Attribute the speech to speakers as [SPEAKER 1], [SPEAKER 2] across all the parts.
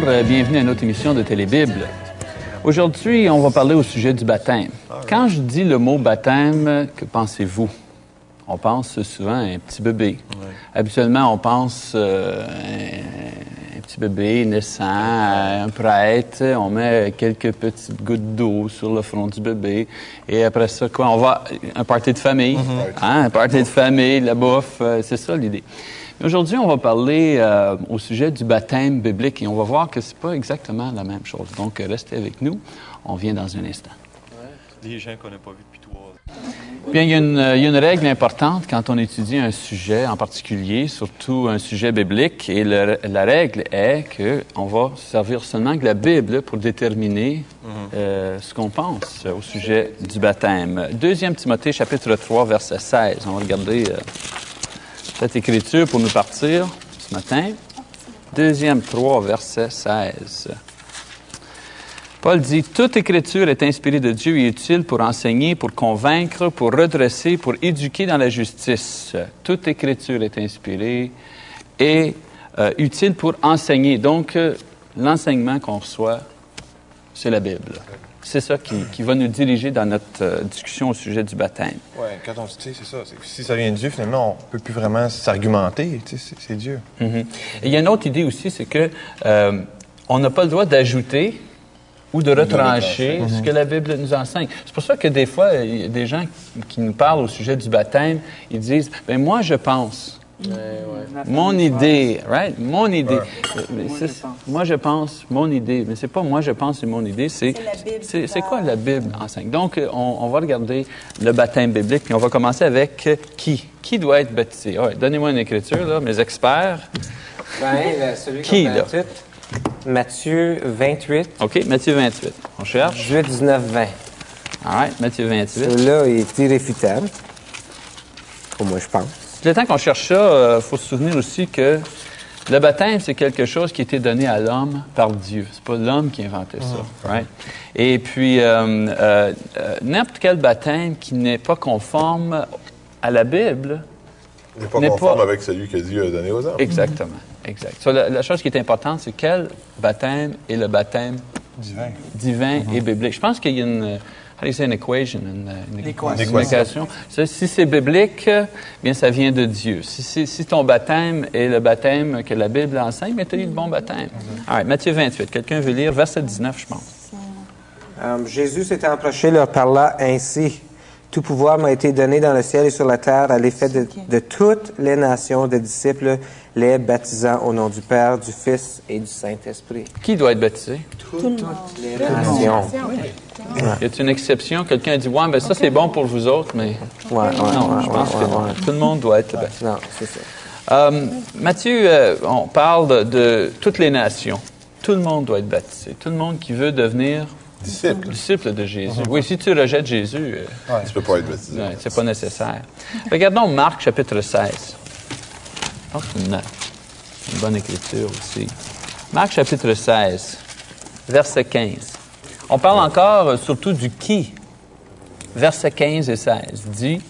[SPEAKER 1] bonjour, euh, bienvenue à notre émission de Télébible. Aujourd'hui, on va parler au sujet du baptême. Quand je dis le mot baptême, que pensez-vous? On pense souvent à un petit bébé. Habituellement, on pense euh, un, un petit bébé naissant, à un prêtre. On met quelques petites gouttes d'eau sur le front du bébé. Et après ça, quoi? On va un party de famille. Hein? Un party de famille, la bouffe. euh, c'est ça l'idée. Aujourd'hui, on va parler euh, au sujet du baptême biblique et on va voir que c'est pas exactement la même chose. Donc, euh, restez avec nous. On vient dans un instant.
[SPEAKER 2] Des gens qu'on n'a pas vus depuis trois ans.
[SPEAKER 1] Bien, il y, a une, il y a une règle importante quand on étudie un sujet en particulier, surtout un sujet biblique, et le- la règle est que on va se servir seulement de la Bible pour déterminer euh, ce qu'on pense au sujet du baptême. Deuxième Timothée, chapitre 3, verset 16. On va regarder euh, cette écriture pour nous partir ce matin. Deuxième 3, verset 16. Paul dit, Toute écriture est inspirée de Dieu et utile pour enseigner, pour convaincre, pour redresser, pour éduquer dans la justice. Toute écriture est inspirée et euh, utile pour enseigner. Donc, euh, l'enseignement qu'on reçoit, c'est la Bible. C'est ça qui, qui va nous diriger dans notre euh, discussion au sujet du baptême.
[SPEAKER 3] Ouais, quand on dit, c'est ça. si ça vient de Dieu, finalement, on peut plus vraiment s'argumenter. C'est- Dieu.
[SPEAKER 1] Mhm. Et il y a une autre idée aussi, c'est que euh, on n'a pas le droit d'ajouter ou de retrancher ce que la Bible nous enseigne. C'est pour ça que des fois, il y a des gens qui nous parlent au sujet du baptême, ils disent, ben moi je pense. Mon idée, right? Mon idée. Euh, Moi, je pense, mon idée. Mais c'est pas moi, je pense, c'est mon idée. C'est
[SPEAKER 4] C'est la Bible
[SPEAKER 1] c'est-
[SPEAKER 4] qui
[SPEAKER 1] c'est quoi la Bible enseigne? Donc, euh, on, on va regarder le baptême biblique, puis on va commencer avec euh, qui? Qui doit être baptisé? Donnez-moi une écriture, là, mes experts.
[SPEAKER 5] Ben, celui
[SPEAKER 1] Qui, là?
[SPEAKER 5] Matthieu 28,
[SPEAKER 1] OK, Matthieu 28. On cherche.
[SPEAKER 5] 18, 19, 20.
[SPEAKER 1] All right, Matthieu 28.
[SPEAKER 5] Celui-là il est irréfutable. Pour moi, je pense.
[SPEAKER 1] Le temps qu'on cherche ça, il faut se souvenir aussi que le baptême, c'est quelque chose qui a été donné à l'homme par Dieu. C'est pas l'homme qui a inventé ça. Right? Et puis, euh, euh, euh, n'importe quel baptême qui n'est pas conforme à la Bible,
[SPEAKER 6] Il n'est pas
[SPEAKER 1] N'est
[SPEAKER 6] conforme
[SPEAKER 1] pas-
[SPEAKER 6] avec celui que Dieu a donné aux hommes.
[SPEAKER 1] exactement. Exact. So, la, la chose qui est importante, c'est quel baptême est le baptême
[SPEAKER 3] Divin.
[SPEAKER 1] divin et biblique. Je pense qu'il y a une, how do you say, une equation, une, une-
[SPEAKER 3] Équation?
[SPEAKER 1] une équation. Ça, Si c'est biblique, euh, bien, ça vient de Dieu. Si, si- si ton baptême est le baptême que la Bible enseigne, bien, tu as eu le bon baptême. All right, Matthieu 28. Quelqu'un veut lire? Verset 19, je pense.
[SPEAKER 5] Euh, Jésus s'étant approché, leur parla ainsi. Tout pouvoir m'a été donné dans le ciel et sur la terre à l'effet de, de toutes les nations de disciples, les baptisant au nom du Père, du Fils et du Saint-Esprit.
[SPEAKER 1] Qui doit être baptisé?
[SPEAKER 5] Les nations.
[SPEAKER 1] Y a-t-il une exception? Quelqu'un a dit, ouais, ben ça, c'est bon pour vous autres, mais
[SPEAKER 5] Ouais, ouais,
[SPEAKER 1] non,
[SPEAKER 5] ouais,
[SPEAKER 1] je pense
[SPEAKER 5] ouais,
[SPEAKER 1] que non. Tout le monde doit être baptisé.
[SPEAKER 5] Non, c'est ça.
[SPEAKER 1] Euh, Matthieu, euh, on parle de, de toutes les nations. Tout le monde doit être baptisé. Tout le monde qui veut devenir
[SPEAKER 6] Disciple,
[SPEAKER 1] disciple de Jésus. Oui, si tu rejettes Jésus, euh,
[SPEAKER 6] tu ne peux pas être baptisé.
[SPEAKER 1] Ouais, c'est pas nécessaire. Regardons Marc chapitre 16. Je pense que c'est une, une bonne écriture aussi. Marc chapitre 16, verset 15. On parle encore euh, surtout du qui. Verset 15 et 16 dit,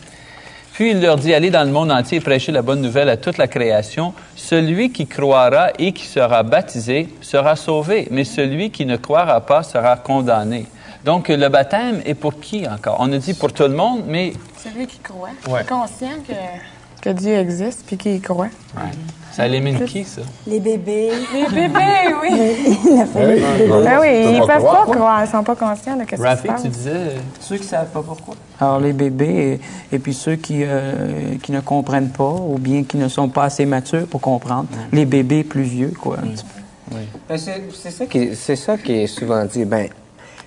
[SPEAKER 1] Puis il leur dit, allez dans le monde entier et prêchez la bonne nouvelle à toute la création. Celui qui croira et qui sera baptisé sera sauvé, mais celui qui ne croira pas sera condamné. Donc le baptême est pour qui encore? On a dit pour tout le monde, mais
[SPEAKER 4] Celui qui croit,
[SPEAKER 3] Ouais.
[SPEAKER 4] conscient que, que Dieu existe puis qu'il y croit.
[SPEAKER 1] ça élimine qui, ça?
[SPEAKER 7] Les bébés.
[SPEAKER 4] Les bébés, oui.
[SPEAKER 6] Oui,
[SPEAKER 4] Ben oui,
[SPEAKER 6] peux
[SPEAKER 4] ils peuvent
[SPEAKER 6] croire.
[SPEAKER 4] pas croire, ils sont pas conscients de ce qui se passe.
[SPEAKER 1] tu disais...
[SPEAKER 8] Ceux qui ne savent pas pourquoi. Alors, les bébés et, et puis ceux qui, euh, qui ne comprennent pas ou bien qui ne sont pas assez matures pour comprendre. Les bébés plus vieux, quoi. un petit peu.
[SPEAKER 5] Ben, c'est ça, qui- c'est ça qui est souvent dit. Ben,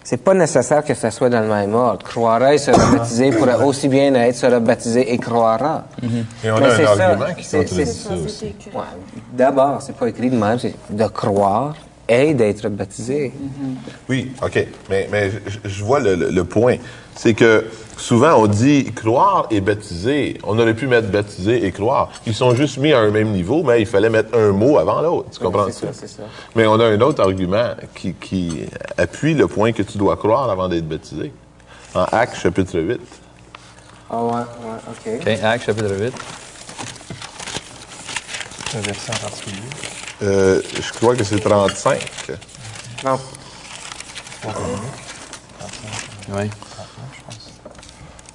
[SPEAKER 5] c'est pas nécessaire que ça soit dans le même ordre. Croira et sera baptisé pourrait aussi bien être sera baptisé et croira.
[SPEAKER 6] Et on
[SPEAKER 5] Mais
[SPEAKER 6] a
[SPEAKER 5] c'est
[SPEAKER 6] un
[SPEAKER 5] ça,
[SPEAKER 6] argument qui
[SPEAKER 5] c'est-
[SPEAKER 6] contredit ça aussi.
[SPEAKER 5] Ouais. D'abord, c'est pas écrit de même, c'est de croire et d'être baptisé.
[SPEAKER 6] Oui, OK. Mais, mais je, je vois le, le- le point. C'est que souvent, on dit croire et baptiser. On aurait pu mettre baptiser et croire. Ils sont juste mis à un même niveau, mais il fallait mettre un mot avant l'autre. Tu comprends
[SPEAKER 5] c'est ça, c'est ça.
[SPEAKER 6] Mais on a un autre argument qui, qui appuie le point que tu dois croire avant d'être baptisé. En Actes, chapitre 8.
[SPEAKER 5] Ah ouais, ouais, OK.
[SPEAKER 1] OK, Actes chapitre 8.
[SPEAKER 3] Un verset en particulier.
[SPEAKER 6] Euh, je crois que c'est 35.
[SPEAKER 5] Non.
[SPEAKER 1] Oui.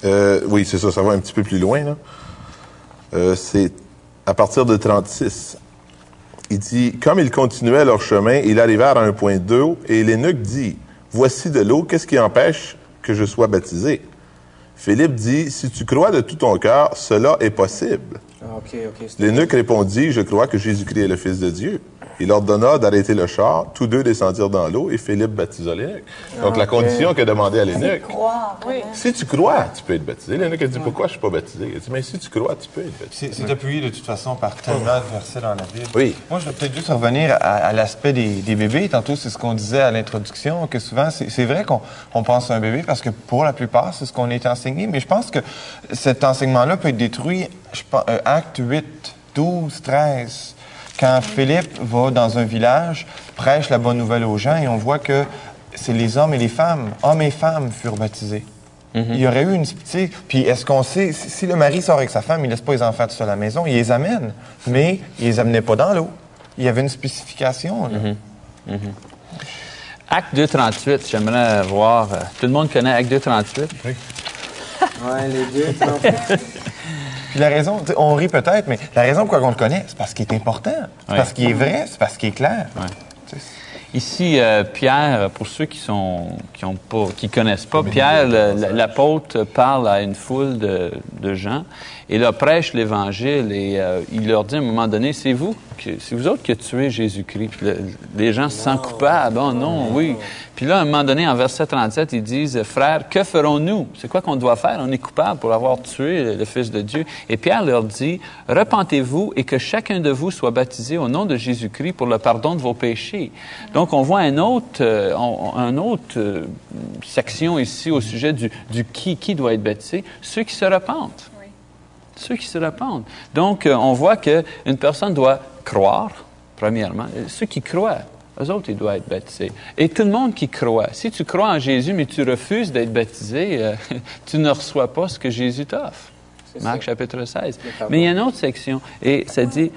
[SPEAKER 6] Euh, oui, c'est ça, ça va un petit peu plus loin. Là. Euh, c'est à partir de 36. Il dit, comme ils continuaient leur chemin, ils arrivèrent à un point d'eau, et l'eunuque dit, Voici de l'eau, qu'est-ce qui empêche que je sois baptisé? Philippe dit, Si tu crois de tout ton cœur, cela est possible.
[SPEAKER 5] Ah,
[SPEAKER 6] répondit, Je crois que Jésus-Christ est le Fils de Dieu. Il ordonna d'arrêter le char. Tous deux descendirent dans l'eau et Philippe baptisa l'eunuque. Donc, la condition que demandait à.
[SPEAKER 4] Oui.
[SPEAKER 6] si tu crois, tu peux être baptisé. L'eunuque a dit, pourquoi je suis pas baptisé? Il a dit, mais si tu crois, tu peux être baptisé.
[SPEAKER 3] C'est c'est appuyé de toute façon par tellement de versets dans la Bible.
[SPEAKER 6] Oui.
[SPEAKER 3] Moi, je vais peut-être juste revenir à, à l'aspect des, des bébés. Tantôt, c'est ce qu'on disait à l'introduction, que souvent, c'est c'est vrai qu'on on pense à un bébé parce que pour la plupart, c'est ce qu'on est enseigné. Mais je pense que cet enseignement-là peut être détruit, je pense, euh, acte 8, 12, 13. Quand Philippe va dans un village, prêche la bonne nouvelle aux gens et on voit que c'est les hommes et les femmes, hommes et femmes furent baptisés. Il y aurait eu une... sais, Puis est-ce qu'on sait, si si le mari sort avec sa femme, il laisse pas les enfants tout seuls à la maison, il les amène, mais il les amenait pas dans l'eau. Il y avait une spécification. là.
[SPEAKER 1] Acte 2.38, j'aimerais voir. euh, tout le monde connaît Acte 2.38?
[SPEAKER 5] Ouais, les deux.
[SPEAKER 3] Puis la raison, on rit peut-être, mais la raison pourquoi on le connaît, c'est parce qu'il est important, c'est parce qu'il est vrai, c'est parce qu'il est clair.
[SPEAKER 1] Ouais. Ici, euh, Pierre, pour ceux qui sont qui ont pas, qui connaissent pas, Pierre, l'apôtre, parle à une foule de, de gens et leur prêche l'Évangile et euh, il leur dit à un moment donné, c'est vous, c'est vous autres qui avez tué Jésus-Christ. Le- les gens se sentent coupables. Oh non, oui. Puis là, à un moment donné, en verset 37, ils disent, frères, que ferons-nous? C'est quoi qu'on doit faire? On est coupable pour avoir tué le, le Fils de Dieu. Et Pierre leur dit, repentez-vous et que chacun de vous soit baptisé au nom de Jésus-Christ pour le pardon de vos péchés. Donc, on voit un autre, euh, on- un autre euh, section ici au sujet du, du qui, qui doit être baptisé. Ceux qui se repentent. Ceux qui se repentent. Donc, euh, on voit qu'une personne doit croire, premièrement. Ceux qui croient, eux autres, ils doivent être baptisés. Et tout le monde qui croit. Si tu crois en Jésus, mais tu refuses d'être baptisé, euh, tu ne reçois pas ce que Jésus t'offre. Marc
[SPEAKER 5] ça.
[SPEAKER 1] chapitre 16.
[SPEAKER 5] pardon.
[SPEAKER 1] Mais il y a une autre section, et ça dit...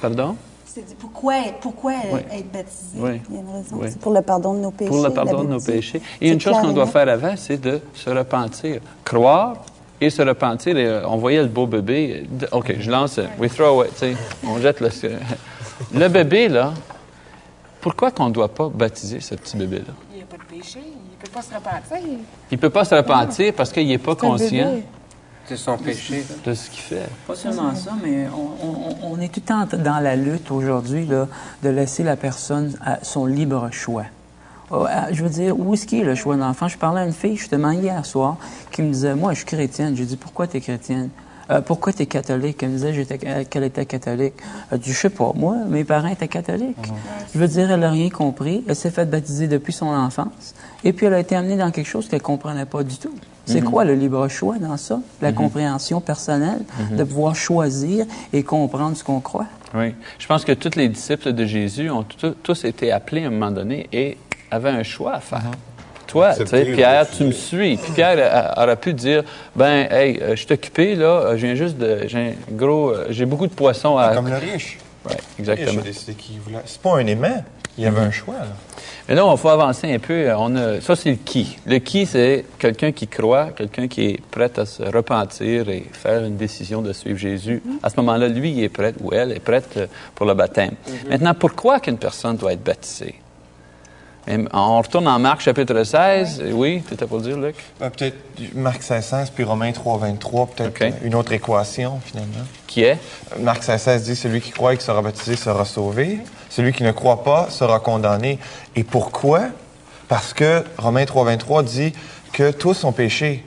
[SPEAKER 1] Pardon?
[SPEAKER 7] Dit pourquoi, pourquoi
[SPEAKER 1] Oui.
[SPEAKER 7] être baptisé?
[SPEAKER 1] Oui.
[SPEAKER 7] Il y a une raison.
[SPEAKER 1] Oui.
[SPEAKER 7] C'est pour le pardon de nos péchés.
[SPEAKER 1] pour le pardon de nos péchés. Et une chose qu'on doit faire avant, c'est de se repentir. Croire et se repentir. Et, euh, on voyait le beau bébé. OK, je lance. euh, We throw it, tu sais. On jette le... Le bébé, là, pourquoi qu'on ne doit pas baptiser ce petit bébé-là?
[SPEAKER 4] Il n'y a pas de péché, il ne peut pas se repentir.
[SPEAKER 1] Il ne peut pas se repentir parce qu'il n'est pas conscient.
[SPEAKER 5] C'est son péché.
[SPEAKER 1] de ce qu'il fait.
[SPEAKER 8] Pas seulement ça, mais on, on- on est tout le temps dans la lutte aujourd'hui là, de laisser la personne à son libre choix. Euh, Je veux dire, où est-ce qu'il est le choix d'enfant? Je parlais à une fille justement hier soir qui me disait, moi je suis chrétienne. J'ai dit, pourquoi tu es chrétienne? Euh, pourquoi tu es catholique? Elle me disait j'étais- euh, qu'elle était catholique. Elle dit, je sais pas, moi, mes parents étaient catholiques. Je veux dire, elle n'a rien compris. Elle s'est faite baptiser depuis son enfance. Et puis elle a été amenée dans quelque chose qu'elle ne comprenait pas du tout. C'est quoi le libre choix dans ça? La compréhension personnelle, de pouvoir choisir et comprendre ce qu'on croit.
[SPEAKER 1] Oui. Je pense que tous les disciples de Jésus ont tous été appelés à un moment donné et avaient un choix à faire. Toi, tu sais, Pierre, tu me suis. Puis Pierre aurait pu dire, ben, hey, euh, je suis occupé, là, euh, je viens juste de, j'ai un gros, euh, j'ai beaucoup de poissons à...
[SPEAKER 3] Comme le riche. Riche
[SPEAKER 1] exactement.
[SPEAKER 3] a décidé qu'il voulait. C'est pas un aimant. Il y avait un choix. Là.
[SPEAKER 1] Mais là, on faut avancer un peu. On a, ça, c'est le qui. Le qui, c'est quelqu'un qui croit, quelqu'un qui est prêt à se repentir et faire une décision de suivre Jésus. À ce moment-là, lui, il est prêt ou elle est prête pour le baptême. Maintenant, pourquoi qu'une personne doit être baptisée? On retourne en Marc chapitre 16. Oui, tu étais pour le dire, Luc?
[SPEAKER 3] Ben, peut-être Marc 16, puis Romains 3, 23, peut-être
[SPEAKER 1] OK.
[SPEAKER 3] une autre équation, finalement.
[SPEAKER 1] Qui est?
[SPEAKER 3] Marc 16 dit Celui qui croit et qui sera baptisé sera sauvé. Celui qui ne croit pas sera condamné. Et pourquoi? Parce que Romains 3, 23 dit que tous ont péché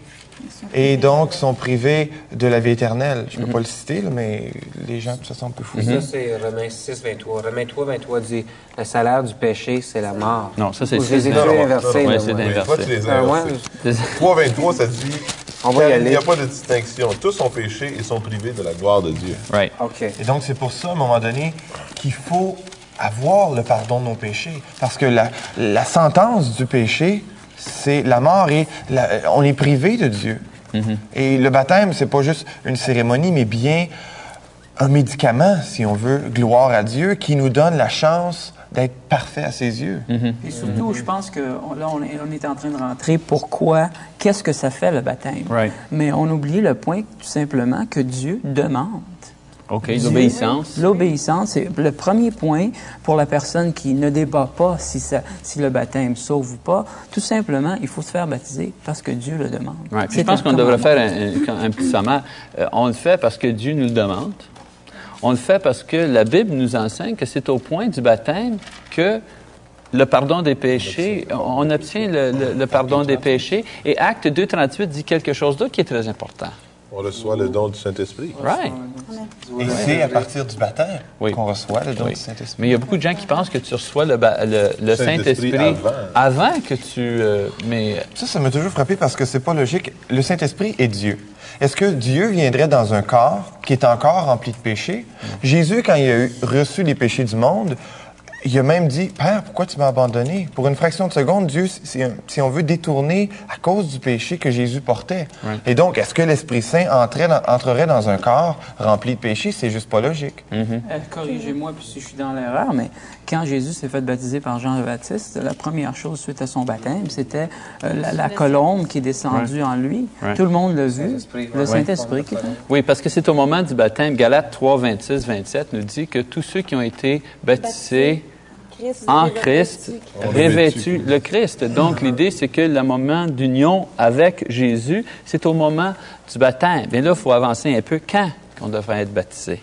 [SPEAKER 3] et donc sont privés de la vie éternelle. Je ne peux pas le citer, là, mais les gens, de toute façon, peuvent fouiller.
[SPEAKER 5] Ça, c'est Romains 6, 23. Romains 3, 23 dit Le salaire du péché, c'est la mort.
[SPEAKER 1] Non, ça, c'est
[SPEAKER 5] je les ai
[SPEAKER 1] 6,
[SPEAKER 5] tous
[SPEAKER 1] 23.
[SPEAKER 5] inversés. Là,
[SPEAKER 1] c'est inversé.
[SPEAKER 6] Toi, tu les as
[SPEAKER 5] Ah, ouais,
[SPEAKER 6] inversés. 3.23, ça dit
[SPEAKER 5] On va y aller.
[SPEAKER 6] Il n'y a pas de distinction. Tous ont péché et sont privés de la gloire de Dieu.
[SPEAKER 1] Right.
[SPEAKER 5] OK.
[SPEAKER 3] Et donc, c'est pour ça, à un moment donné, qu'il faut avoir le pardon de nos péchés. Parce que la, la sentence du péché, c'est la mort et la- on est privé de Dieu. Et le baptême, c'est pas juste une cérémonie, mais bien un médicament, si on veut, gloire à Dieu, qui nous donne la chance d'être parfait à ses yeux.
[SPEAKER 8] Et surtout, je pense que on- là, on est, on est en train de rentrer. Pourquoi? Qu'est-ce que ça fait, le baptême?
[SPEAKER 1] Right.
[SPEAKER 8] Mais on oublie le point, tout simplement, que Dieu demande.
[SPEAKER 1] OK, l'obéissance.
[SPEAKER 8] L'obéissance, c'est le premier point pour la personne qui ne débat pas si, ça, si le baptême sauve ou pas. Tout simplement, il faut se faire baptiser parce que Dieu le demande.
[SPEAKER 1] Ouais, je pense qu'on devrait faire un, un- un petit sommaire. Euh, on le fait parce que Dieu nous le demande. On le fait parce que la Bible nous enseigne que c'est au point du baptême que le pardon des péchés, on obtient le, le- le pardon des péchés. Et Acte 2.38 dit quelque chose d'autre qui est très important.
[SPEAKER 6] On reçoit le don du Saint-Esprit.
[SPEAKER 1] Right.
[SPEAKER 3] Et c'est à partir du baptême
[SPEAKER 1] Oui.
[SPEAKER 3] qu'on reçoit le don
[SPEAKER 1] Oui.
[SPEAKER 3] du Saint-Esprit.
[SPEAKER 1] Mais il y a beaucoup de gens qui pensent que tu reçois le, ba- le- le
[SPEAKER 6] Saint-Esprit avant.
[SPEAKER 1] avant que tu... euh, mais
[SPEAKER 3] Ça, ça m'a toujours frappé parce que c'est pas logique. Le Saint-Esprit est Dieu. Est-ce que Dieu viendrait dans un corps qui est encore rempli de péchés? Jésus, quand il a eu- reçu les péchés du monde, il a même dit, Père, pourquoi tu m'as abandonné? Pour une fraction de seconde, Dieu, si, si on veut détourner à cause du péché que Jésus portait. Et donc, est-ce que l'Esprit Saint entrait dans- entrerait dans un corps rempli de péchés? C'est juste pas logique.
[SPEAKER 8] Euh, Corrigez-moi puis si je suis dans l'erreur, mais quand Jésus s'est fait baptiser par Jean le Baptiste, la première chose suite à son baptême, c'était euh, la, la colombe qui est descendue en lui. Tout le monde l'a vu. Le Saint-Esprit qui.
[SPEAKER 1] Oui, parce que c'est au moment du baptême. Galates 3, 26, 27 nous dit que tous ceux qui ont été baptisés en Christ, revêtus le Christ. Donc, l'idée, c'est que le moment d'union avec Jésus, c'est au moment du baptême. Bien là, il faut avancer un peu. Quand on devrait être baptisé?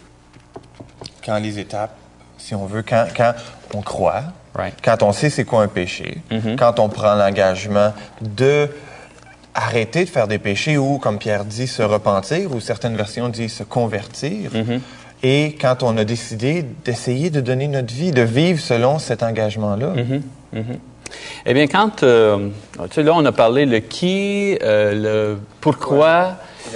[SPEAKER 3] Quand les étapes, si on veut, quand, quand on croit,
[SPEAKER 1] Right.
[SPEAKER 3] quand on sait c'est quoi un péché, quand on prend l'engagement de arrêter de faire des péchés ou, comme Pierre dit, se repentir, ou certaines versions disent se convertir, et quand on a décidé d'essayer de donner notre vie, de vivre selon cet engagement-là.
[SPEAKER 1] Eh bien, quand, euh, tu sais, là, on a parlé le qui, euh, le pourquoi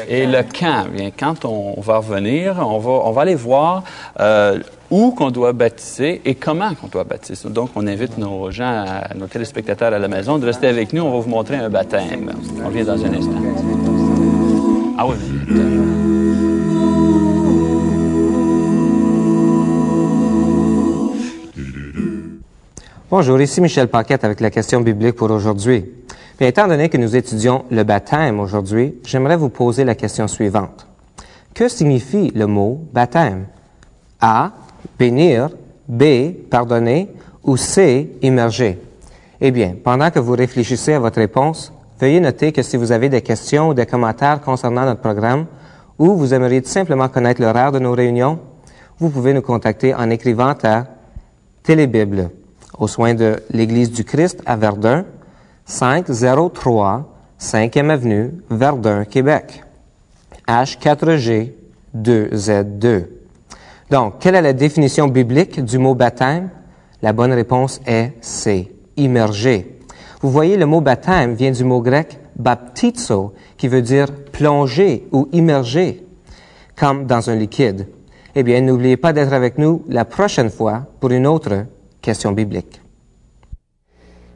[SPEAKER 1] et le quand. Bien, quand on va revenir, on va, on va aller voir euh, où qu'on doit baptiser et comment qu'on doit baptiser. Donc, on invite nos gens, à- nos téléspectateurs à la maison de rester avec nous. On va vous montrer un baptême. On vient dans un instant. Ah oui.
[SPEAKER 5] Bonjour, ici Michel Paquette avec la question biblique pour aujourd'hui. Bien, étant donné que nous étudions le baptême aujourd'hui, j'aimerais vous poser la question suivante. Que signifie le mot baptême? A. Bénir. B. Pardonner. Ou C. Immerger? Eh bien, pendant que vous réfléchissez à votre réponse, veuillez noter que si vous avez des questions ou des commentaires concernant notre programme, ou vous aimeriez simplement connaître l'horaire de nos réunions, vous pouvez nous contacter en écrivant à Télébible, aux soins de l'Église du Christ à Verdun, 503 5e Avenue, Verdun, Québec. H4G 2Z2. Donc, quelle est la définition biblique du mot baptême? La bonne réponse est C. Immerger. Vous voyez, le mot baptême vient du mot grec baptizo, qui veut dire plonger ou immerger, comme dans un liquide. Eh bien, n'oubliez pas d'être avec nous la prochaine fois pour une autre question biblique.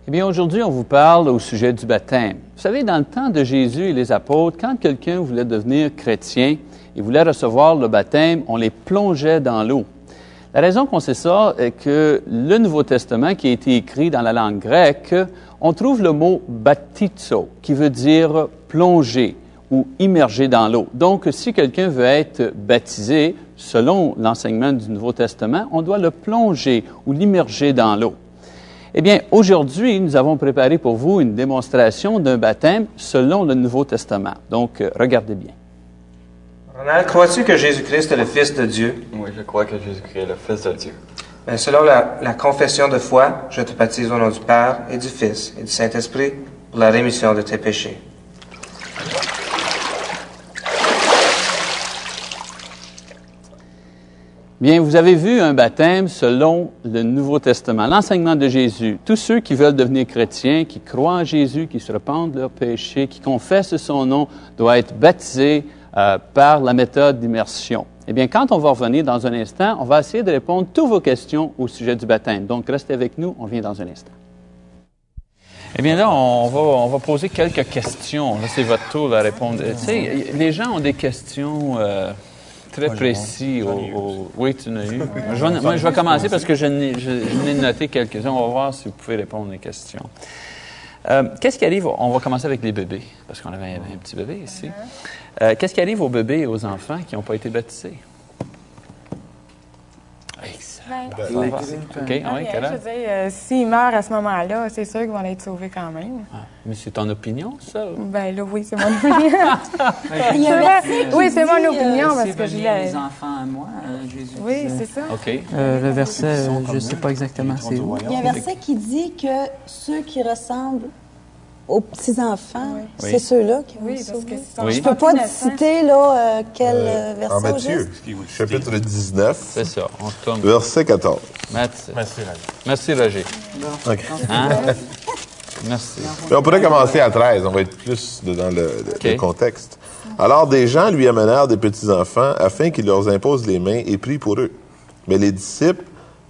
[SPEAKER 1] Eh bien, aujourd'hui, on vous parle au sujet du baptême. Vous savez, dans le temps de Jésus et les apôtres, quand quelqu'un voulait devenir chrétien et voulait recevoir le baptême, on les plongeait dans l'eau. La raison qu'on sait ça est que le Nouveau Testament, qui a été écrit dans la langue grecque, on trouve le mot baptizo, qui veut dire plonger ou immerger dans l'eau. Donc, si quelqu'un veut être baptisé, selon l'enseignement du Nouveau Testament, on doit le plonger ou l'immerger dans l'eau. Eh bien, aujourd'hui, nous avons préparé pour vous une démonstration d'un baptême selon le Nouveau Testament. Donc, euh, regardez bien.
[SPEAKER 5] Ronald, crois-tu que Jésus-Christ est le Fils de Dieu?
[SPEAKER 2] Oui, je crois que Jésus-Christ est le Fils de Dieu.
[SPEAKER 5] Ben, selon la, la confession de foi, je te baptise au nom du Père et du Fils et du Saint-Esprit pour la rémission de tes péchés.
[SPEAKER 1] Bien, vous avez vu un baptême selon le Nouveau Testament, l'enseignement de Jésus. Tous ceux qui veulent devenir chrétiens, qui croient en Jésus, qui se repentent de leurs péchés, qui confessent son nom, doivent être baptisés euh, par la méthode d'immersion. Eh bien, quand on va revenir dans un instant, on va essayer de répondre à toutes vos questions au sujet du baptême. Donc, restez avec nous, on vient dans un instant. Eh bien là, on va, poser quelques questions. Là, c'est votre tour de répondre. Tu sais, les gens ont des questions euh, très précis. Au, au- Oui, tu n'as eu. Je vais- moi, je vais commencer parce que je n'ai noté quelques-uns. On va voir si vous pouvez répondre aux questions. Euh, Qu'est-ce qui arrive? On va commencer avec les bébés, parce qu'on avait un, un petit bébé ici. Euh, Qu'est-ce qui arrive aux bébés et aux enfants qui n'ont pas été baptisés?
[SPEAKER 4] Ben,
[SPEAKER 1] OK, ah oui, quel
[SPEAKER 4] je
[SPEAKER 1] âge?
[SPEAKER 4] veux dire, euh, s'ils meurent à ce moment-là, c'est sûr qu'ils vont être sauvés quand même.
[SPEAKER 1] Ah, mais c'est ton opinion, ça?
[SPEAKER 4] Ben là, oui, c'est mon opinion. Oui, c'est mon
[SPEAKER 7] euh,
[SPEAKER 4] opinion parce que je l'ai.
[SPEAKER 8] les enfants à moi, euh, Jésus
[SPEAKER 4] Oui,
[SPEAKER 8] disait.
[SPEAKER 4] c'est ça.
[SPEAKER 1] OK.
[SPEAKER 8] Euh, le verset, euh, je ne sais pas exactement c'est où.
[SPEAKER 7] Il y a un verset qui dit que ceux qui ressemblent aux petits-enfants,
[SPEAKER 1] Oui.
[SPEAKER 7] c'est ceux-là qui vont
[SPEAKER 4] Oui, parce que
[SPEAKER 1] Oui.
[SPEAKER 7] Je peux pas te citer là, euh, quel euh, verset
[SPEAKER 6] En Matthieu, chapitre 19,
[SPEAKER 1] C'est ça, on tourne.
[SPEAKER 6] verset 14.
[SPEAKER 1] Matt-
[SPEAKER 3] Merci, Ravi.
[SPEAKER 1] Merci, Roger.
[SPEAKER 6] OK.
[SPEAKER 1] Hein? Merci.
[SPEAKER 6] Mais on pourrait commencer à 13, on va être plus dans le, le- contexte. Alors des gens lui amenèrent des petits-enfants afin qu'il leur impose les mains et prie pour eux. Mais les disciples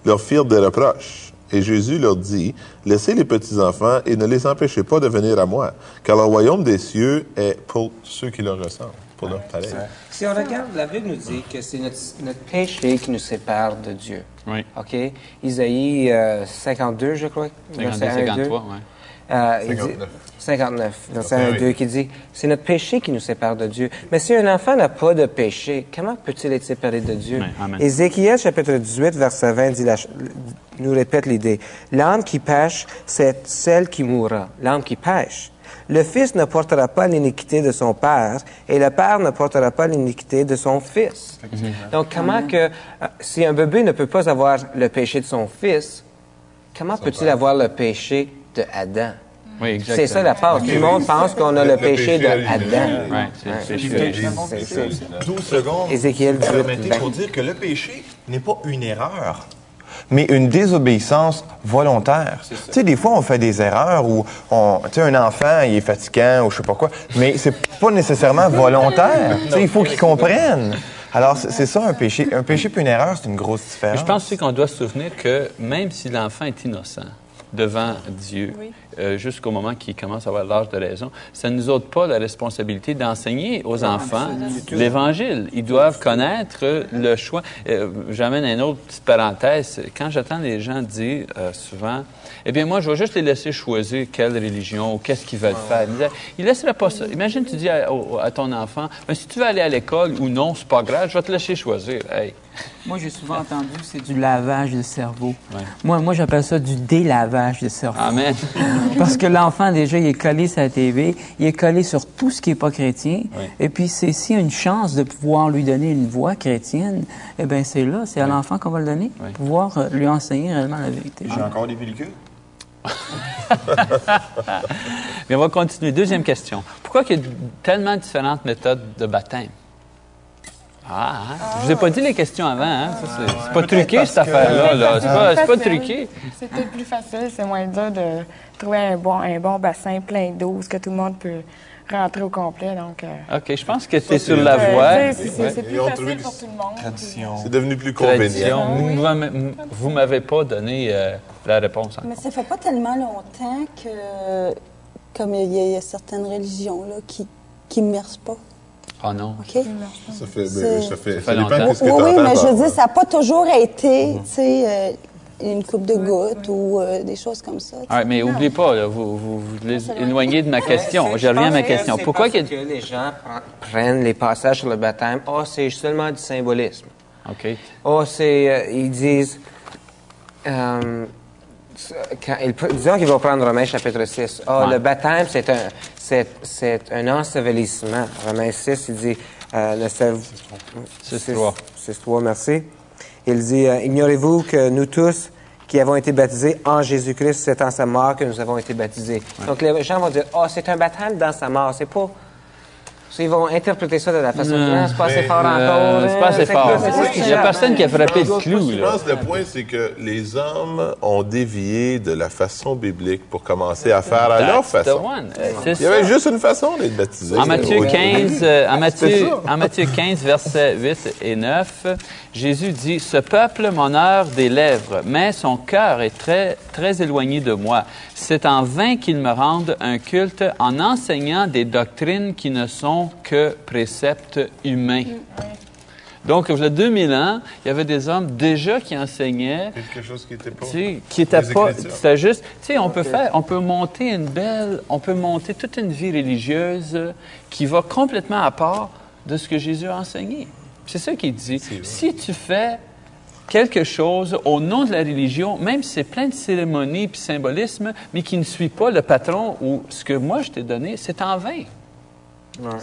[SPEAKER 6] leur firent des reproches. Et Jésus leur dit, Laissez les petits-enfants et ne les empêchez pas de venir à moi, car le royaume des cieux est pour ceux qui leur ressemblent, pour leur pareil.
[SPEAKER 5] Si on regarde, la Bible nous dit que c'est notre, notre péché qui nous sépare de Dieu.
[SPEAKER 1] Oui.
[SPEAKER 5] OK? Isaïe euh, 52, je crois.
[SPEAKER 1] 52,
[SPEAKER 5] verset 1 et 2.
[SPEAKER 1] 53, oui.
[SPEAKER 5] Euh, il dit-
[SPEAKER 6] 59.
[SPEAKER 5] 59, verset 1 et 2, qui dit C'est notre péché qui nous sépare de Dieu. Mais si un enfant n'a pas de péché, comment peut-il être séparé de Dieu?
[SPEAKER 1] Amen.
[SPEAKER 5] Ézéchiel, chapitre 18, verset 20, dit la nous répète l'idée L'âme qui pêche, c'est celle qui mourra. L'âme qui pêche. Le fils ne portera pas l'iniquité de son père et le père ne portera pas l'iniquité de son fils. Donc, comment que, euh, si un bébé ne peut pas avoir le péché de son fils, comment peut-il avoir le péché de Adam?
[SPEAKER 1] Oui.
[SPEAKER 5] C'est ça la part. Tout le monde pense qu'on a le,
[SPEAKER 6] Le
[SPEAKER 5] péché,
[SPEAKER 6] péché
[SPEAKER 5] de. Adam.
[SPEAKER 1] C'est.
[SPEAKER 5] C'est- c'est-
[SPEAKER 3] 12 secondes.
[SPEAKER 5] Ézéchiel 18,
[SPEAKER 3] Permettez
[SPEAKER 5] 20.
[SPEAKER 3] pour dire que le péché n'est pas une erreur, mais une désobéissance volontaire. Tu sais, des fois, on fait des erreurs où, on, tu sais, un enfant, il est fatigant ou je sais pas quoi, mais c'est pas nécessairement volontaire. Tu sais, il faut qu'il comprenne. Alors, c'est ça un péché. Un péché puis une erreur, c'est une grosse
[SPEAKER 1] Mais
[SPEAKER 3] différence.
[SPEAKER 1] je pense aussi qu'on doit se souvenir que même si l'enfant est innocent devant Dieu, euh, jusqu'au moment qu'il commence à avoir l'âge de raison, ça ne nous ôte pas la responsabilité d'enseigner aux enfants l'Évangile. Ils doivent connaître le choix. Euh, J'amène une autre petite parenthèse. Quand j'entends les gens dire euh, souvent, eh bien moi, je vais juste les laisser choisir quelle religion ou qu'est-ce qu'ils veulent faire. Ils ne laisseraient pas ça. Imagine, tu dis à, ton enfant, Ben, si tu veux aller à l'école ou non, c'est pas grave, je vais te laisser choisir. Hey.
[SPEAKER 8] Moi, j'ai souvent entendu c'est du lavage de cerveau. Moi, moi j'appelle ça du délavage de cerveau.
[SPEAKER 1] Amen.
[SPEAKER 8] Parce que l'enfant, déjà, il est collé sur la TV, il est collé sur tout ce qui n'est pas chrétien. Et puis, c'est s'il y a une chance de pouvoir lui donner une voix chrétienne, eh bien, c'est là, c'est à l'enfant qu'on va le donner,
[SPEAKER 1] Oui.
[SPEAKER 8] pouvoir euh, lui enseigner réellement la vérité.
[SPEAKER 3] J'ai encore des pellicules?
[SPEAKER 1] Mais on va continuer. Deuxième question. Pourquoi il y a tellement différentes méthodes de baptême? Ah, hein? je vous ai pas dit les questions avant. Hein? C'est, pas truqué, cette affaire-là. Là. C'est, pas, c'est pas truqué.
[SPEAKER 4] C'est peut-être plus facile, c'est moins dur de trouver un bon, un bon bassin plein d'eau, où ce que tout le monde peut rentrer au complet. Donc, euh,
[SPEAKER 1] OK, je pense que tu es
[SPEAKER 6] c'est
[SPEAKER 1] sur la
[SPEAKER 4] euh,
[SPEAKER 1] voie.
[SPEAKER 4] c'est, plus facile pour tout le monde.
[SPEAKER 3] Tradition.
[SPEAKER 6] C'est devenu plus
[SPEAKER 1] Tradition.
[SPEAKER 6] convenient.
[SPEAKER 1] Vous m'avez- Vous m'avez pas donné euh, la réponse. encore.
[SPEAKER 7] Mais ça fait pas tellement longtemps que, comme il y a, il y a certaines religions là, qui qui immersent pas.
[SPEAKER 1] Ah non.
[SPEAKER 7] OK?
[SPEAKER 6] Ça fait, ben, ça fait, ça
[SPEAKER 1] longtemps.
[SPEAKER 6] que
[SPEAKER 7] Oui, oui, mais je veux dire, ça n'a pas toujours été, tu sais, euh, une coupe de gouttes ou euh, des choses comme ça.
[SPEAKER 1] Ah, mais oubliez pas, là, vous, vous, vous les éloignez de ma question.
[SPEAKER 5] C'est-
[SPEAKER 1] Je reviens à ma
[SPEAKER 5] que
[SPEAKER 1] question. Pourquoi
[SPEAKER 5] parce que les gens pre- prennent les passages sur le baptême, oh, c'est seulement du symbolisme.
[SPEAKER 1] OK.
[SPEAKER 5] Oh, c'est, euh, ils disent, euh, quand pr- disons qu'ils vont prendre Romains chapitre 6. Oh,
[SPEAKER 1] Ouais.
[SPEAKER 5] le baptême, c'est un, c'est, c'est un ensevelissement. Romains 6, il dit, euh, ne savez-
[SPEAKER 1] 6.3.
[SPEAKER 5] 6.3, merci. Il dit, euh, ignorez-vous que nous tous, qui avons été baptisés en Jésus-Christ, c'est en sa mort que nous avons été baptisés. Donc, les gens vont dire, oh, c'est un baptême dans sa mort. C'est pas, ils vont interpréter ça de la façon,
[SPEAKER 1] Non.
[SPEAKER 5] C'est pas assez fort encore.
[SPEAKER 1] C'est pas assez
[SPEAKER 5] C'est
[SPEAKER 1] fort. Il n'y a personne qui a frappé le clou.
[SPEAKER 6] Je
[SPEAKER 1] Là.
[SPEAKER 6] pense que le point, c'est que les hommes ont dévié de la façon biblique pour commencer à faire à leur façon.
[SPEAKER 1] Euh,
[SPEAKER 6] Il y avait juste une façon d'être baptisé.
[SPEAKER 1] En Matthieu
[SPEAKER 6] Oui.
[SPEAKER 1] 15, euh, en, Matthieu,
[SPEAKER 6] C'est ça.
[SPEAKER 1] en Matthieu 15, versets 8 et 9, Jésus dit, Ce peuple m'honore des lèvres, mais son cœur est très, très éloigné de moi. C'est en vain qu'ils me rendent un culte en enseignant des doctrines qui ne sont que préceptes humains. Donc, il y a 2000 ans, il y avait des hommes déjà qui enseignaient
[SPEAKER 6] Quelque chose qui était pas.
[SPEAKER 1] qui était pas, c'était juste, tu sais, on peut faire, on peut monter une belle, on peut monter toute une vie religieuse qui va complètement à part de ce que Jésus a enseigné. C'est ça qu'il dit. Si tu fais quelque chose au nom de la religion, même si c'est plein de cérémonies puis symbolisme, mais qui ne suit pas le patron ou ce que moi je t'ai donné, c'est en vain.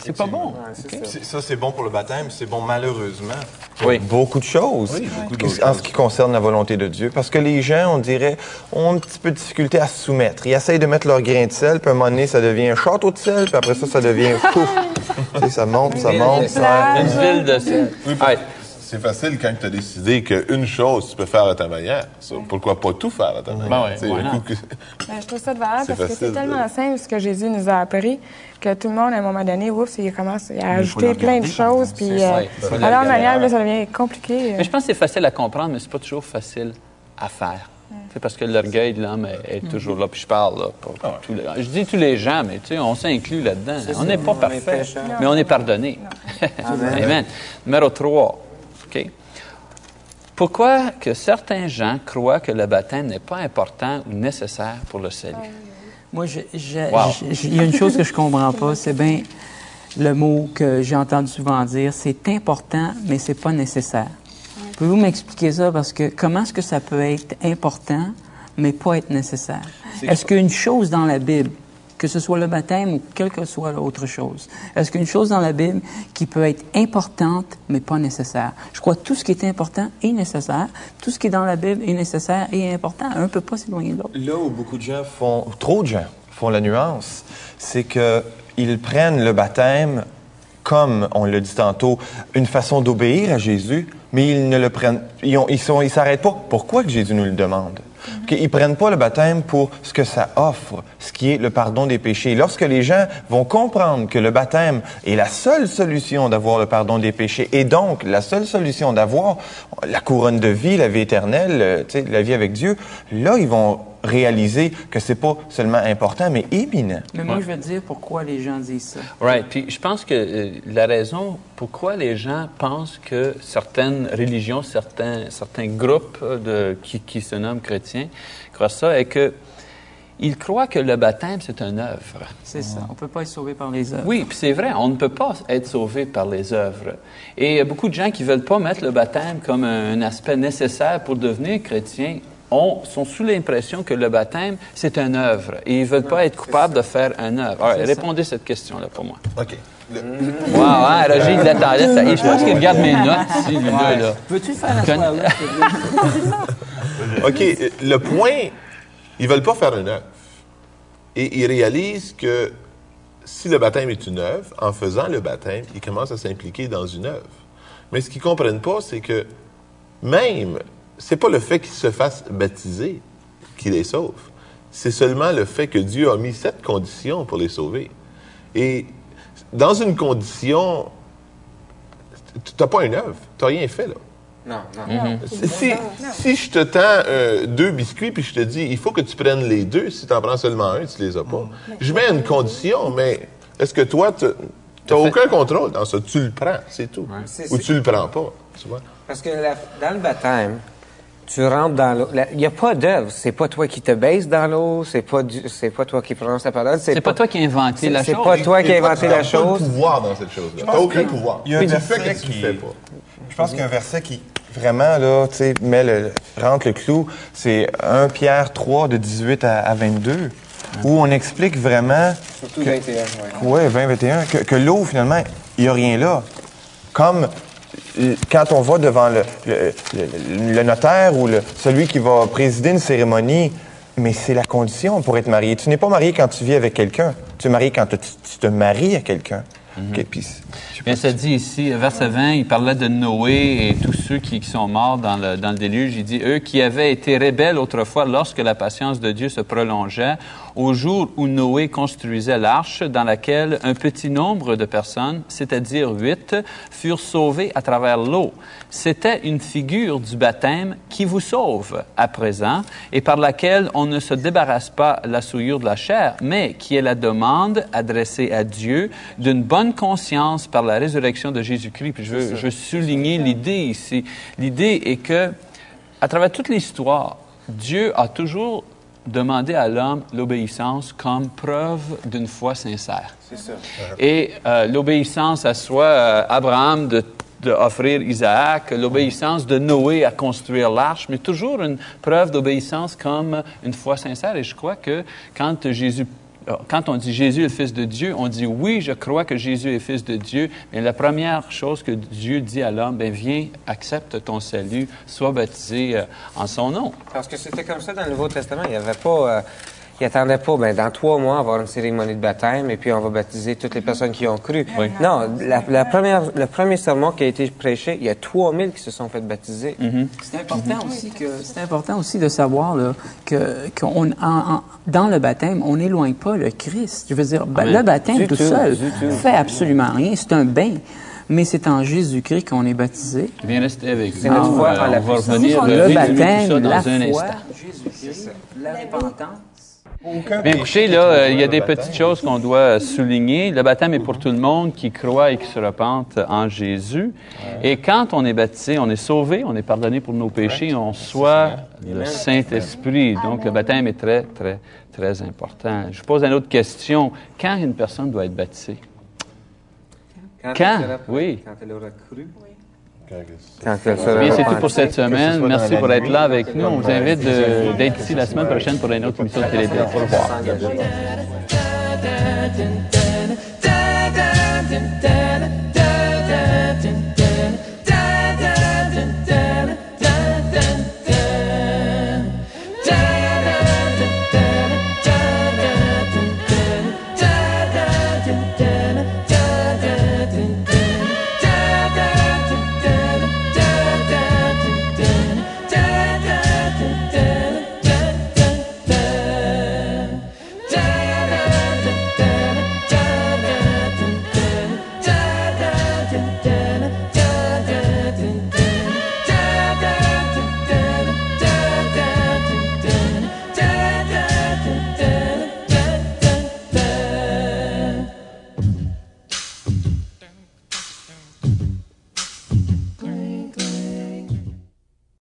[SPEAKER 1] C'est pas bon.
[SPEAKER 5] Ouais, ça.
[SPEAKER 3] C'est- bon pour le baptême, c'est bon malheureusement pour
[SPEAKER 1] Oui.
[SPEAKER 3] beaucoup de choses
[SPEAKER 6] Oui, beaucoup
[SPEAKER 3] en ce qui concerne la volonté de Dieu. Parce que les gens, on dirait, ont un petit peu de difficulté à se soumettre. Ils essayent de mettre leur grain de sel, puis à un moment donné, ça devient un château de sel, puis après ça, ça devient pouf. Tu sais, ça monte, ça
[SPEAKER 5] Oui,
[SPEAKER 3] monte.
[SPEAKER 5] oui,
[SPEAKER 3] ça-
[SPEAKER 1] Une ville de sel. Ouais.
[SPEAKER 6] C'est facile quand tu as décidé qu'une chose tu peux faire à ta manière. Ça, pourquoi pas tout faire à ta manière?
[SPEAKER 1] Ben ouais,
[SPEAKER 6] que-
[SPEAKER 4] Ben, je trouve ça de valeur parce que c'est tellement simple ce que Jésus nous a appris que tout le monde, à un moment donné, oups, il commence à ajouter
[SPEAKER 9] le
[SPEAKER 4] plein de choses. Puis, euh,
[SPEAKER 1] Ouais, regarder.
[SPEAKER 4] manière, là, ça devient compliqué. euh.
[SPEAKER 1] Mais je pense que c'est facile à comprendre, mais c'est pas toujours facile à faire. C'est parce que l'orgueil de l'homme est, est toujours là. Puis je parle là, pour tous les, je dis tous les gens, mais tu sais, on s'inclut là-dedans. On n'est pas parfait, mais on est pardonné.
[SPEAKER 5] Amen.
[SPEAKER 1] Amen. Numéro 3. Pourquoi que certains gens croient que le baptême n'est pas important ou nécessaire pour le salut?
[SPEAKER 8] Moi,
[SPEAKER 1] Wow.
[SPEAKER 8] je- je- il y a une chose que je comprends pas, c'est bien le mot que j'ai entendu souvent dire, c'est important, mais c'est pas nécessaire. Pouvez-vous m'expliquer ça? Parce que comment est-ce que ça peut être important, mais pas être nécessaire? Est-ce qu'une chose dans la Bible, que ce soit le baptême ou quelle que soit l'autre chose, est-ce qu'une chose dans la Bible qui peut être importante, mais pas nécessaire? Je crois que tout ce qui est important est nécessaire. Tout ce qui est dans la Bible est nécessaire et important. Un ne peut pas s'éloigner de l'autre.
[SPEAKER 3] Là où beaucoup de gens font, trop de gens font la nuance, c'est qu'ils prennent le baptême comme, on l'a dit tantôt, une façon d'obéir à Jésus, mais ils ne le prennent, ils ils sont, ils s'arrêtent pas. Pourquoi que Jésus nous le demande? Qu'ils Ils prennent pas le baptême pour ce que ça offre, ce qui est le pardon des péchés. Lorsque les gens vont comprendre que le baptême est la seule solution d'avoir le pardon des péchés, et donc la seule solution d'avoir la couronne de vie, la vie éternelle, euh, la vie avec Dieu, là, ils vont réaliser que c'est pas seulement important, mais éminent.
[SPEAKER 8] Mais moi, je vais te dire pourquoi les gens disent ça.
[SPEAKER 1] Right. Puis je pense que euh, la raison pourquoi les gens pensent que certaines religions, certains, certains groupes euh, de, qui, qui se nomment chrétiens croient ça est que ils croient que le baptême, c'est une œuvre.
[SPEAKER 8] C'est ça. On peut pas être sauvé par les œuvres.
[SPEAKER 1] Oui, puis c'est vrai, on ne peut pas être sauvé par les œuvres. Et il y a beaucoup de gens qui veulent pas mettre le baptême comme un aspect nécessaire pour devenir chrétien. On, sont sous l'impression que le baptême, c'est une œuvre. Et ils veulent pas être coupables de faire une œuvre. Alors, répondez à cette question-là pour moi.
[SPEAKER 6] OK. Le-
[SPEAKER 1] Wow, hein, Roger, il l'attendait. ça- et je pense qu'il regarde mes notes ici, le gars, là.
[SPEAKER 8] Peux-tu faire la
[SPEAKER 1] Con-?
[SPEAKER 6] OK, le point, ils veulent pas faire une œuvre. Et ils réalisent que si le baptême est une œuvre, en faisant le baptême, ils commencent à s'impliquer dans une œuvre. Mais ce qu'ils comprennent pas, c'est que même, c'est pas le fait qu'ils se fassent baptiser qui les sauve. C'est seulement le fait que Dieu a mis cette condition pour les sauver. Et dans une condition, tu n'as pas une œuvre, tu n'as rien fait là.
[SPEAKER 5] Non, non.
[SPEAKER 6] Si, si je te tends euh, deux biscuits puis je te dis il faut que tu prennes les deux, si tu en prends seulement un, tu les as pas. Je mets une condition, mais est-ce que toi, tu n'as aucun contrôle dans ça? Tu le prends, c'est tout.
[SPEAKER 5] C'est-
[SPEAKER 6] Ou
[SPEAKER 5] c'est-
[SPEAKER 6] tu le prends pas, tu vois?
[SPEAKER 5] Parce que la- dans le baptême, tu rentres dans l'eau. Il n'y a pas d'œuvre. C'est pas toi qui te baisses dans l'eau. C'est pas, du- c'est pas toi qui prononces la parole.
[SPEAKER 1] C'est pas toi qui as inventé
[SPEAKER 5] c'est-
[SPEAKER 1] la
[SPEAKER 5] c'est
[SPEAKER 1] chose.
[SPEAKER 5] pas toi qui as inventé
[SPEAKER 6] tu
[SPEAKER 5] la
[SPEAKER 6] n'as pas
[SPEAKER 5] chose.
[SPEAKER 6] de pouvoir dans cette chose-là. Tu n'as
[SPEAKER 3] pense
[SPEAKER 6] aucun
[SPEAKER 3] que
[SPEAKER 6] pouvoir.
[SPEAKER 3] il y a un verset
[SPEAKER 6] que
[SPEAKER 3] qui-
[SPEAKER 6] fais pas.
[SPEAKER 3] Je pense qu'il y a un verset qui vraiment là, tu sais, met le, rentre le clou. C'est 1 Pierre 3 de 18 à, à 22, où on explique vraiment,
[SPEAKER 5] Surtout 21, ouais.
[SPEAKER 3] ouais, 20, 21, que, que l'eau finalement, il y a rien là. Comme quand on va devant le, le, le- le notaire ou celui qui va présider une cérémonie, mais c'est la condition pour être marié. Tu n'es pas marié quand tu vis avec quelqu'un. Tu es marié quand tu, tu te maries à quelqu'un. Je sais
[SPEAKER 1] Bien, ça dit ici, verset 20, il parlait de Noé et tous ceux qui, qui sont morts dans le, dans le déluge. Il dit, eux qui avaient été rebelles autrefois lorsque la patience de Dieu se prolongeait, au jour où Noé construisait l'arche dans laquelle un petit nombre de personnes, c'est-à-dire huit, furent sauvées à travers l'eau. C'était une figure du baptême qui vous sauve à présent et par laquelle on ne se débarrasse pas la souillure de la chair, mais qui est la demande adressée à Dieu d'une bonne conscience par la résurrection de Jésus-Christ. Puis je veux, je veux souligner l'idée ici. L'idée est que, à travers toute l'histoire, Dieu a toujours demandé à l'homme l'obéissance comme preuve d'une foi sincère.
[SPEAKER 5] Ça.
[SPEAKER 1] Et euh, l'obéissance à soi, euh, Abraham de, de offrir Isaac, l'obéissance de Noé à construire l'arche, mais toujours une preuve d'obéissance comme une foi sincère. Et je crois que quand Jésus quand on dit Jésus est le Fils de Dieu, on dit oui, je crois que Jésus est Fils de Dieu, mais la première chose que Dieu dit à l'homme, ben viens, accepte ton salut, sois baptisé euh, en son nom.
[SPEAKER 5] Parce que c'était comme ça dans le Nouveau Testament. Il n'y avait pas. euh, il attendait pas, ben, dans trois mois, on va avoir une cérémonie de baptême et puis on va baptiser toutes les personnes qui ont cru. Non, la, la première, le premier sermon qui a été prêché, il y a 3000 qui se sont fait baptiser.
[SPEAKER 8] C'est important aussi que c'est important aussi de savoir là, que qu'on en- en- dans le baptême on n'éloigne pas le Christ. Je veux dire
[SPEAKER 1] Amen.
[SPEAKER 8] le baptême
[SPEAKER 5] Du
[SPEAKER 8] tout
[SPEAKER 5] tout,
[SPEAKER 8] seul
[SPEAKER 5] tout.
[SPEAKER 8] fait absolument rien. C'est un bain, mais c'est en Jésus-Christ qu'on est baptisé.
[SPEAKER 1] Viens rester avec
[SPEAKER 5] C'est
[SPEAKER 1] nous.
[SPEAKER 5] notre foi en la
[SPEAKER 1] on va
[SPEAKER 5] puissance.
[SPEAKER 1] revenir
[SPEAKER 8] Le
[SPEAKER 1] résumer tout ça
[SPEAKER 8] baptême,
[SPEAKER 1] dans
[SPEAKER 8] la
[SPEAKER 1] un instant.
[SPEAKER 8] Jésus-Christ, la repentance.
[SPEAKER 1] Bien, écoutez, là, il y a
[SPEAKER 3] le
[SPEAKER 1] des
[SPEAKER 3] baptême.
[SPEAKER 1] petites choses qu'on doit souligner. Le baptême est pour tout le monde qui croit et qui se repente en Jésus. Et quand on est baptisé, on est sauvé, on est pardonné pour nos péchés, on soit le Saint-Esprit. Donc, le baptême est très, très, très important. Je vous pose une autre question. Quand une personne doit être baptisée? Quand?
[SPEAKER 5] elle
[SPEAKER 1] Oui.
[SPEAKER 5] Quand elle aura cru.
[SPEAKER 6] Quand-
[SPEAKER 5] Quand elle sera
[SPEAKER 1] Bien, c'est tout pour cette semaine. Merci pour être là avec nous. On vous invite d'être ici la semaine prochaine pour une autre émission de Télé. Au revoir.